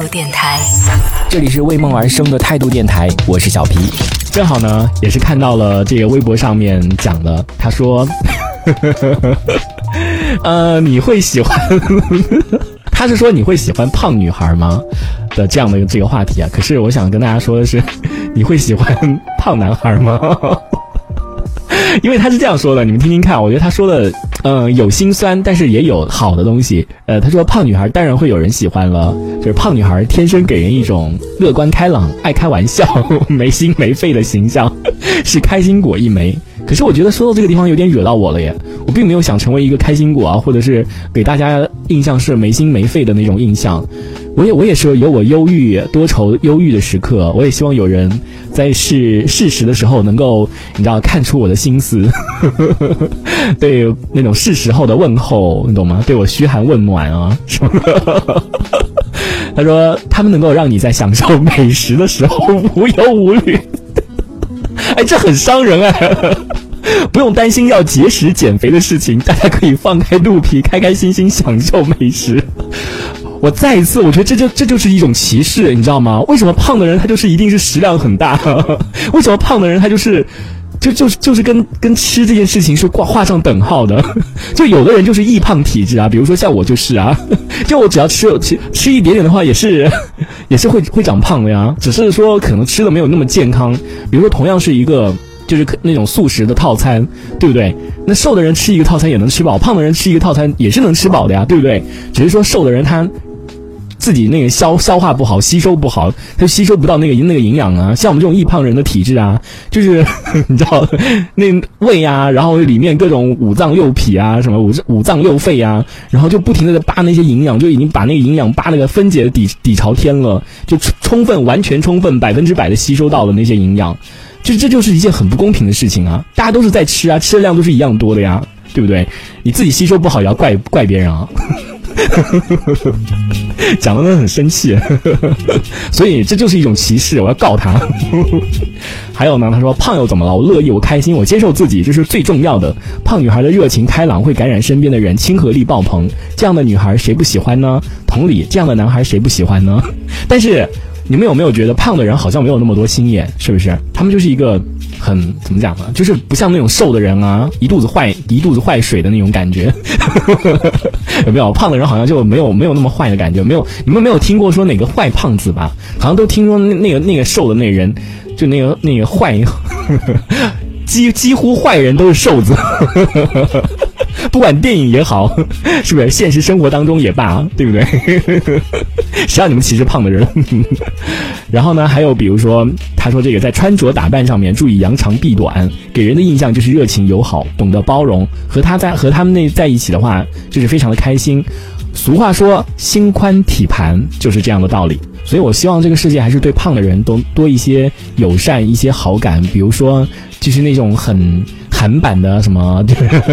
度电台，这里是为梦而生的态度电台，我是小皮。正好呢，也是看到了这个微博上面讲的，他说，呃，你会喜欢，他是说你会喜欢胖女孩吗？的这样的一个这个话题啊。可是我想跟大家说的是，你会喜欢胖男孩吗？因为他是这样说的，你们听听看，我觉得他说的，嗯，有心酸，但是也有好的东西。呃，他说胖女孩当然会有人喜欢了，就是胖女孩天生给人一种乐观开朗、爱开玩笑、没心没肺的形象，是开心果一枚。可是我觉得说到这个地方有点惹到我了耶，我并没有想成为一个开心果啊，或者是给大家印象是没心没肺的那种印象。我也我也是有我忧郁多愁忧郁的时刻，我也希望有人在是事实的时候能够你知道看出我的心思，对那种是时候的问候，你懂吗？对我嘘寒问暖啊什么的。他说他们能够让你在享受美食的时候无忧无虑。这很伤人哎！不用担心要节食减肥的事情，大家可以放开肚皮，开开心心享受美食。我再一次，我觉得这就这就是一种歧视，你知道吗？为什么胖的人他就是一定是食量很大？为什么胖的人他就是，就就是就是跟跟吃这件事情是挂画上等号的？就有的人就是易胖体质啊，比如说像我就是啊，就我只要吃吃吃一点点的话，也是 也是会会长胖的呀，只是说可能吃的没有那么健康。比如说同样是一个就是那种素食的套餐，对不对？那瘦的人吃一个套餐也能吃饱，胖的人吃一个套餐也是能吃饱的呀，对不对？只是说瘦的人他。自己那个消消化不好，吸收不好，他吸收不到那个那个营养啊。像我们这种易胖人的体质啊，就是 你知道，那胃啊，然后里面各种五脏六脾啊，什么五五脏六肺啊，然后就不停的在扒那些营养，就已经把那个营养扒那个分解的底底朝天了，就充分完全充分百分之百的吸收到了那些营养，就这就是一件很不公平的事情啊！大家都是在吃啊，吃的量都是一样多的呀，对不对？你自己吸收不好也要怪怪别人啊。讲的都很生气，所以这就是一种歧视，我要告他。还有呢，他说胖又怎么了？我乐意，我开心，我接受自己，这是最重要的。胖女孩的热情开朗会感染身边的人，亲和力爆棚，这样的女孩谁不喜欢呢？同理，这样的男孩谁不喜欢呢？但是你们有没有觉得胖的人好像没有那么多心眼？是不是？他们就是一个。很怎么讲呢？就是不像那种瘦的人啊，一肚子坏一肚子坏水的那种感觉，有没有？胖的人好像就没有没有那么坏的感觉，没有？你们没有听过说哪个坏胖子吧？好像都听说那那个那个瘦的那人，就那个那个坏，几几乎坏人都是瘦子。不管电影也好，是不是现实生活当中也罢，对不对？谁让你们歧视胖的人？然后呢，还有比如说，他说这个在穿着打扮上面注意扬长避短，给人的印象就是热情友好，懂得包容。和他在和他们那在一起的话，就是非常的开心。俗话说，心宽体盘就是这样的道理。所以我希望这个世界还是对胖的人都多一些友善，一些好感。比如说，就是那种很。韩版的什么，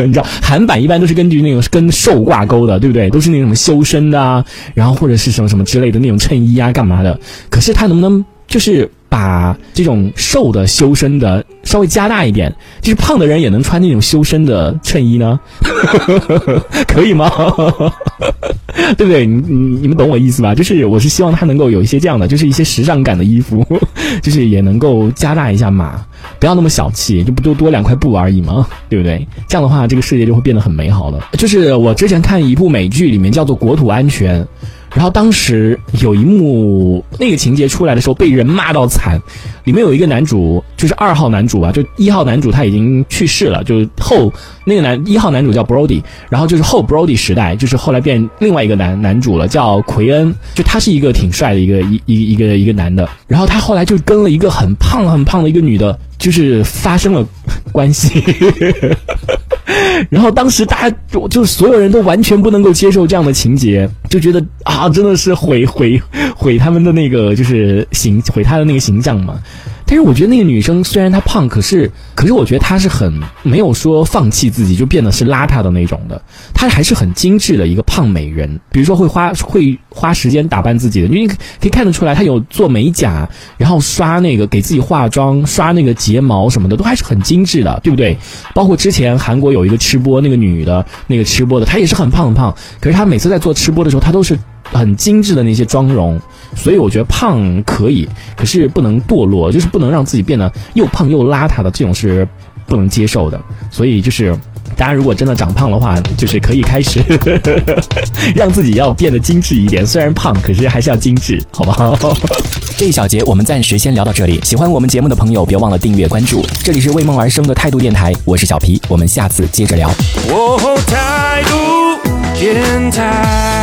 你知道，韩版一般都是根据那种跟瘦挂钩的，对不对？都是那种什么修身的啊，然后或者是什么什么之类的那种衬衣啊，干嘛的？可是他能不能就是把这种瘦的修身的稍微加大一点，就是胖的人也能穿那种修身的衬衣呢？可以吗？对不对？你你你们懂我意思吧？就是我是希望他能够有一些这样的，就是一些时尚感的衣服，就是也能够加大一下码。不要那么小气，就不就多两块布而已嘛？对不对？这样的话，这个世界就会变得很美好了。就是我之前看一部美剧，里面叫做《国土安全》。然后当时有一幕那个情节出来的时候，被人骂到惨。里面有一个男主，就是二号男主啊，就一号男主他已经去世了，就是后那个男一号男主叫 Brody，然后就是后 Brody 时代，就是后来变另外一个男男主了，叫奎恩，就他是一个挺帅的一个一一一个一个男的，然后他后来就跟了一个很胖很胖的一个女的，就是发生了关系。然后当时大家就就所有人都完全不能够接受这样的情节，就觉得啊，真的是毁毁毁他们的那个就是形毁他的那个形象嘛。但是我觉得那个女生虽然她胖，可是可是我觉得她是很没有说放弃自己就变得是邋遢的那种的，她还是很精致的一个胖美人。比如说会花会花时间打扮自己的，因为可以看得出来她有做美甲，然后刷那个给自己化妆、刷那个睫毛什么的，都还是很精致的，对不对？包括之前韩国有一个吃播，那个女的，那个吃播的，她也是很胖很胖，可是她每次在做吃播的时候，她都是很精致的那些妆容。所以我觉得胖可以，可是不能堕落，就是不能让自己变得又胖又邋遢的，这种是不能接受的。所以就是。大家如果真的长胖的话，就是可以开始 让自己要变得精致一点。虽然胖，可是还是要精致，好不好？这一小节我们暂时先聊到这里。喜欢我们节目的朋友，别忘了订阅关注。这里是为梦而生的态度电台，我是小皮，我们下次接着聊。态度电台。